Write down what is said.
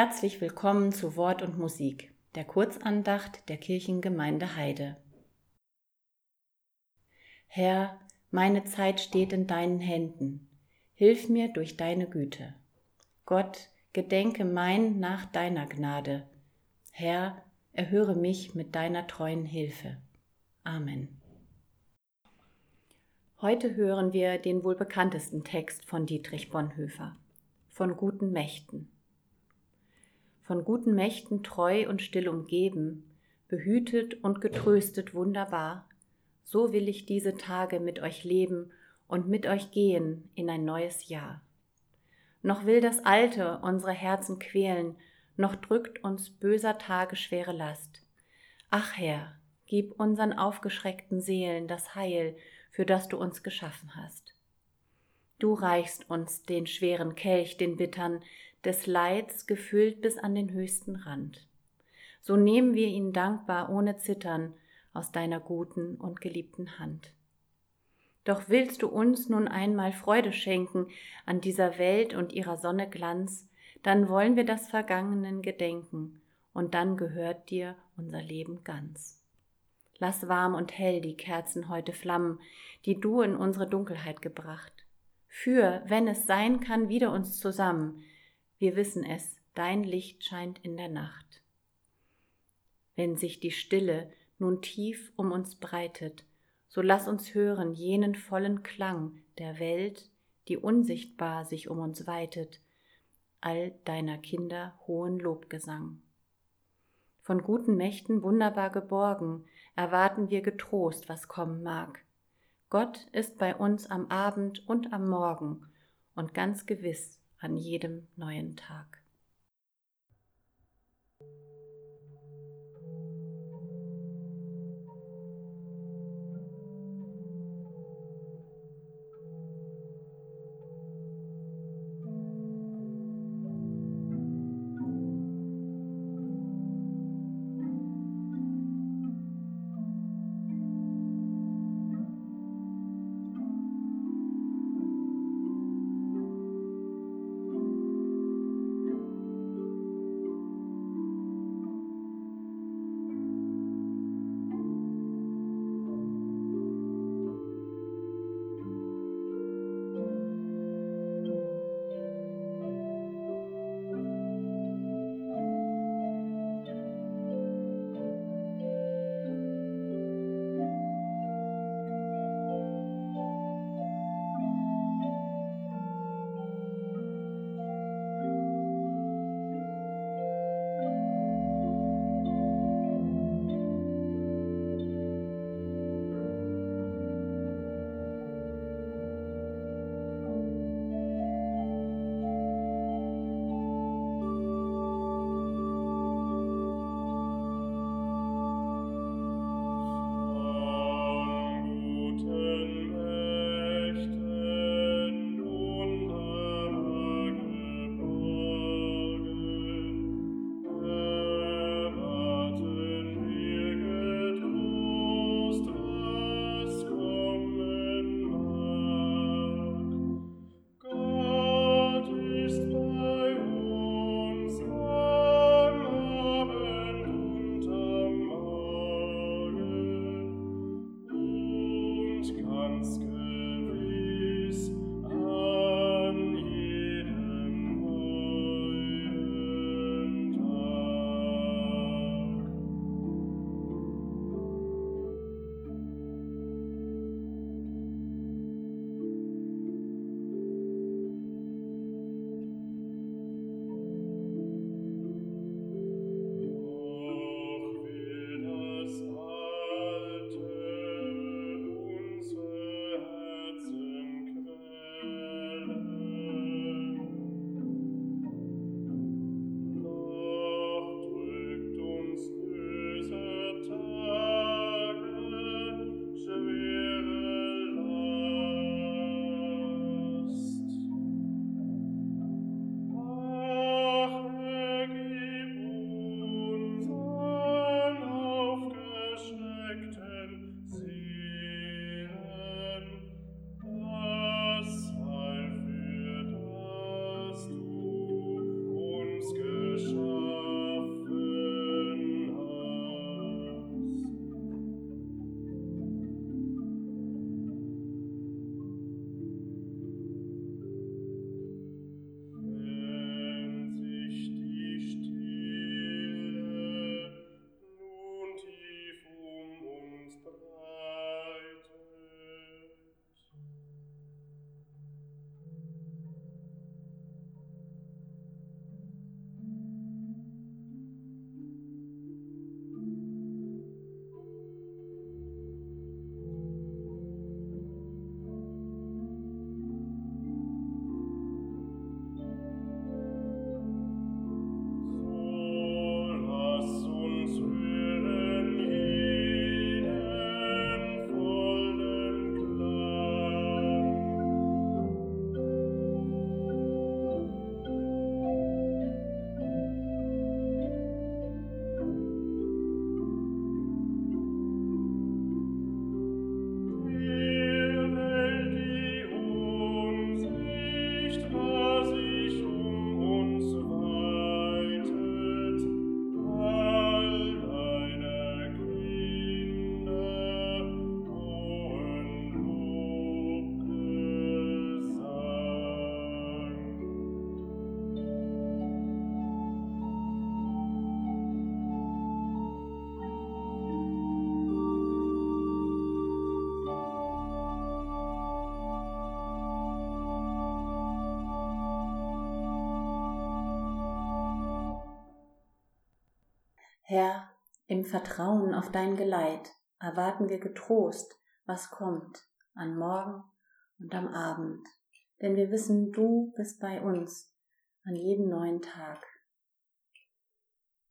Herzlich willkommen zu Wort und Musik, der Kurzandacht der Kirchengemeinde Heide. Herr, meine Zeit steht in deinen Händen. Hilf mir durch deine Güte. Gott, gedenke mein nach deiner Gnade. Herr, erhöre mich mit deiner treuen Hilfe. Amen. Heute hören wir den wohl bekanntesten Text von Dietrich Bonhoeffer, von guten Mächten. Von guten Mächten treu und still umgeben, behütet und getröstet wunderbar, so will ich diese Tage mit euch leben und mit euch gehen in ein neues Jahr. Noch will das Alte unsere Herzen quälen, noch drückt uns böser Tage schwere Last. Ach Herr, gib unseren aufgeschreckten Seelen das Heil, für das du uns geschaffen hast. Du reichst uns den schweren Kelch, den bittern, des Leids gefüllt bis an den höchsten Rand. So nehmen wir ihn dankbar ohne Zittern aus deiner guten und geliebten Hand. Doch willst du uns nun einmal Freude schenken an dieser Welt und ihrer Sonne Glanz, dann wollen wir das Vergangenen gedenken, und dann gehört dir unser Leben ganz. Lass warm und hell die Kerzen heute flammen, die du in unsere Dunkelheit gebracht. Führ, wenn es sein kann, wieder uns zusammen. Wir wissen es, dein Licht scheint in der Nacht. Wenn sich die Stille nun tief um uns breitet, so lass uns hören jenen vollen Klang der Welt, die unsichtbar sich um uns weitet, all deiner Kinder hohen Lobgesang. Von guten Mächten wunderbar geborgen, erwarten wir getrost, was kommen mag. Gott ist bei uns am Abend und am Morgen und ganz gewiss an jedem neuen Tag. Herr, im Vertrauen auf dein Geleit erwarten wir getrost, was kommt, an Morgen und am Abend. Denn wir wissen, du bist bei uns an jedem neuen Tag.